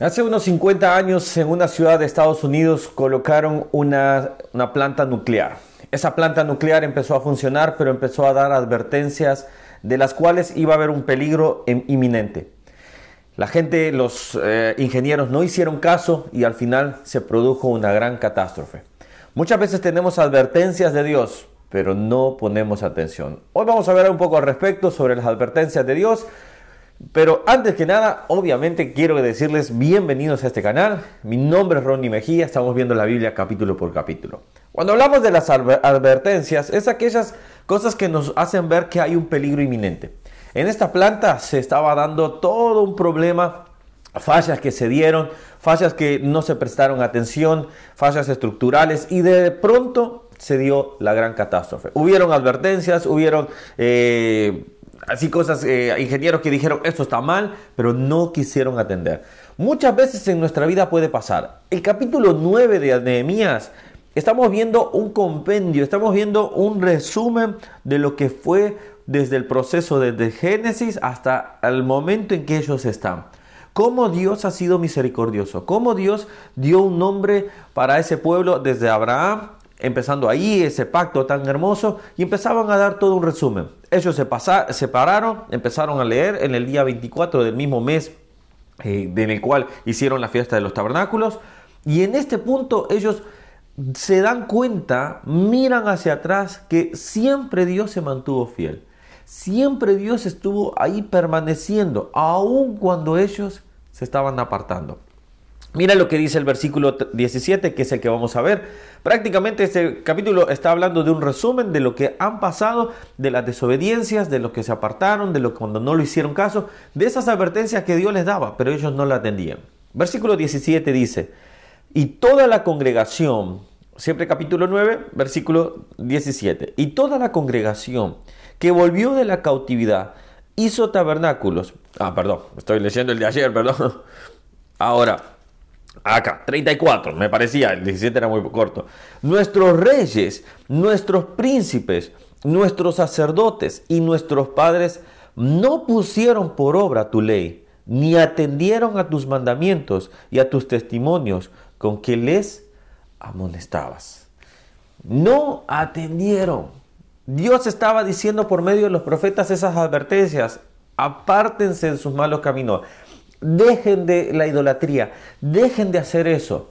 Hace unos 50 años en una ciudad de Estados Unidos colocaron una, planta nuclear. Esa planta nuclear empezó a funcionar, pero empezó a dar advertencias de las cuales iba a haber un peligro inminente. La gente, los eh, ingenieros no hicieron caso y al final se produjo una gran catástrofe. Muchas veces tenemos advertencias de Dios, pero no ponemos atención. Hoy vamos a ver un poco al respecto sobre las advertencias de Dios pero antes que nada, obviamente quiero decirles bienvenidos a este canal. Mi nombre es Ronnie Mejía, estamos viendo la Biblia capítulo por capítulo. Cuando hablamos de las advertencias, es aquellas cosas que nos hacen ver que hay un peligro inminente. En esta planta se estaba dando todo un problema, fallas que se dieron, fallas que no se prestaron atención, fallas estructurales y de pronto se dio la gran catástrofe. Hubieron advertencias, hubieron... Eh, así cosas, eh, ingenieros que dijeron esto está mal, pero no quisieron atender. Muchas veces en nuestra vida puede pasar. El capítulo 9 de Nehemías, estamos viendo un compendio, estamos viendo un resumen de lo que fue desde el proceso desde Génesis hasta el momento en que ellos están. Cómo Dios ha sido misericordioso, cómo Dios dio un nombre para ese pueblo desde Abraham empezando ahí ese pacto tan hermoso y empezaban a dar todo un resumen. Ellos se, se pararon, empezaron a leer en el día 24 del mismo mes eh, en el cual hicieron la fiesta de los tabernáculos y en este punto ellos se dan cuenta, miran hacia atrás que siempre Dios se mantuvo fiel. Siempre Dios estuvo ahí permaneciendo, aun cuando ellos se estaban apartando. Mira lo que dice el versículo 17, que es el que vamos a ver. Prácticamente este capítulo está hablando de un resumen de lo que han pasado, de las desobediencias, de los que se apartaron, de lo que cuando no lo hicieron caso, de esas advertencias que Dios les daba, pero ellos no la atendían. Versículo 17 dice, y toda la congregación, siempre capítulo 9, versículo 17, y toda la congregación que volvió de la cautividad hizo tabernáculos. Ah, perdón, estoy leyendo el de ayer, perdón. Ahora, Acá, 34, me parecía, el 17 era muy corto. Nuestros reyes, nuestros príncipes, nuestros sacerdotes y nuestros padres no pusieron por obra tu ley, ni atendieron a tus mandamientos y a tus testimonios con que les amonestabas. No atendieron. Dios estaba diciendo por medio de los profetas esas advertencias. Apártense de sus malos caminos. Dejen de la idolatría, dejen de hacer eso.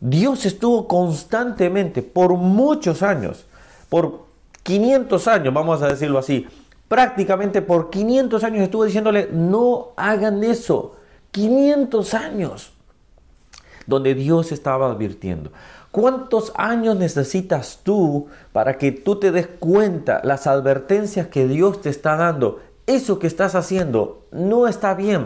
Dios estuvo constantemente por muchos años, por 500 años, vamos a decirlo así, prácticamente por 500 años estuvo diciéndole, no hagan eso. 500 años, donde Dios estaba advirtiendo. ¿Cuántos años necesitas tú para que tú te des cuenta las advertencias que Dios te está dando? Eso que estás haciendo no está bien.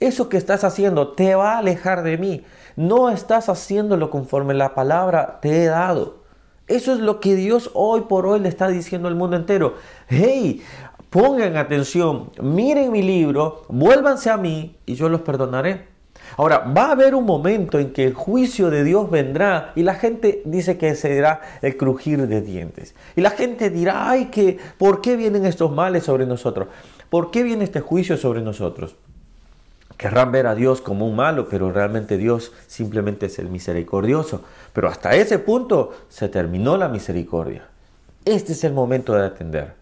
Eso que estás haciendo te va a alejar de mí. No estás haciéndolo conforme la palabra te he dado. Eso es lo que Dios hoy por hoy le está diciendo al mundo entero. Hey, pongan atención, miren mi libro, vuélvanse a mí y yo los perdonaré. Ahora, va a haber un momento en que el juicio de Dios vendrá y la gente dice que será el crujir de dientes. Y la gente dirá, ay, que, ¿por qué vienen estos males sobre nosotros? ¿Por qué viene este juicio sobre nosotros? Querrán ver a Dios como un malo, pero realmente Dios simplemente es el misericordioso. Pero hasta ese punto se terminó la misericordia. Este es el momento de atender.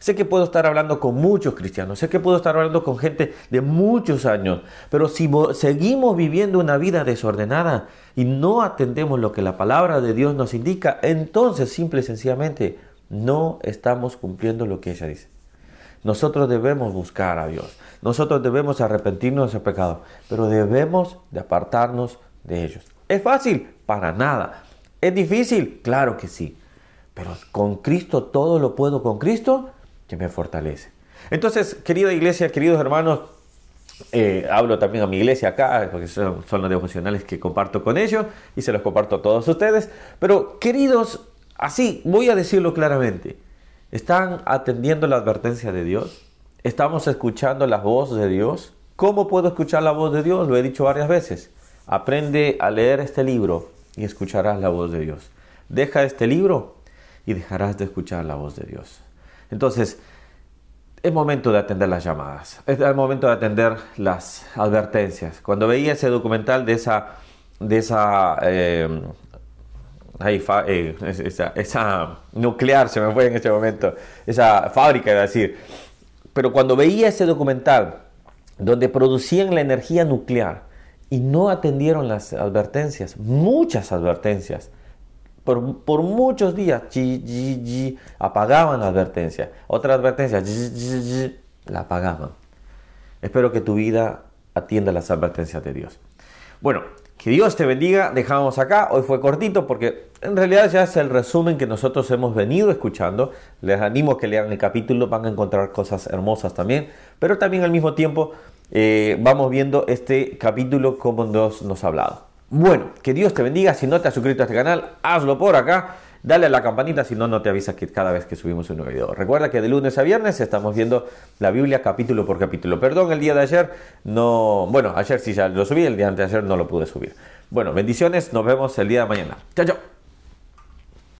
Sé que puedo estar hablando con muchos cristianos, sé que puedo estar hablando con gente de muchos años, pero si seguimos viviendo una vida desordenada y no atendemos lo que la palabra de Dios nos indica, entonces simple y sencillamente no estamos cumpliendo lo que ella dice. Nosotros debemos buscar a Dios. Nosotros debemos arrepentirnos de ese pecado, pero debemos de apartarnos de ellos. ¿Es fácil? Para nada. ¿Es difícil? Claro que sí. Pero con Cristo todo lo puedo con Cristo que me fortalece. Entonces, querida iglesia, queridos hermanos, eh, hablo también a mi iglesia acá, porque son, son los devocionales que comparto con ellos y se los comparto a todos ustedes. Pero, queridos, así voy a decirlo claramente. ¿Están atendiendo la advertencia de Dios? ¿Estamos escuchando la voz de Dios? ¿Cómo puedo escuchar la voz de Dios? Lo he dicho varias veces. Aprende a leer este libro y escucharás la voz de Dios. Deja este libro y dejarás de escuchar la voz de Dios. Entonces, es momento de atender las llamadas, es el momento de atender las advertencias. Cuando veía ese documental de esa, de esa, eh, eh, esa, nuclear, se me fue en ese momento, esa fábrica, a decir, pero cuando veía ese documental donde producían la energía nuclear y no atendieron las advertencias, muchas advertencias, por, muchos días, apagaban la advertencia. Otra advertencia, la apagaban. Espero que tu vida atienda las advertencias de Dios. Bueno, que Dios te bendiga. Dejamos acá. Hoy fue cortito porque en realidad ya es el resumen que nosotros hemos venido escuchando. Les animo a que lean el capítulo, van a encontrar cosas hermosas también. Pero también al mismo tiempo eh, vamos viendo este capítulo como Dios nos ha hablado. Bueno, que Dios te bendiga. Si no te has suscrito a este canal, hazlo por acá. Dale a la campanita, si no, no te avisa que cada vez que subimos un nuevo video. Recuerda que de lunes a viernes estamos viendo la Biblia capítulo por capítulo. Perdón, el día de ayer no. Bueno, ayer sí ya lo subí, el día de ayer no lo pude subir. Bueno, bendiciones, nos vemos el día de mañana. Chao, chao.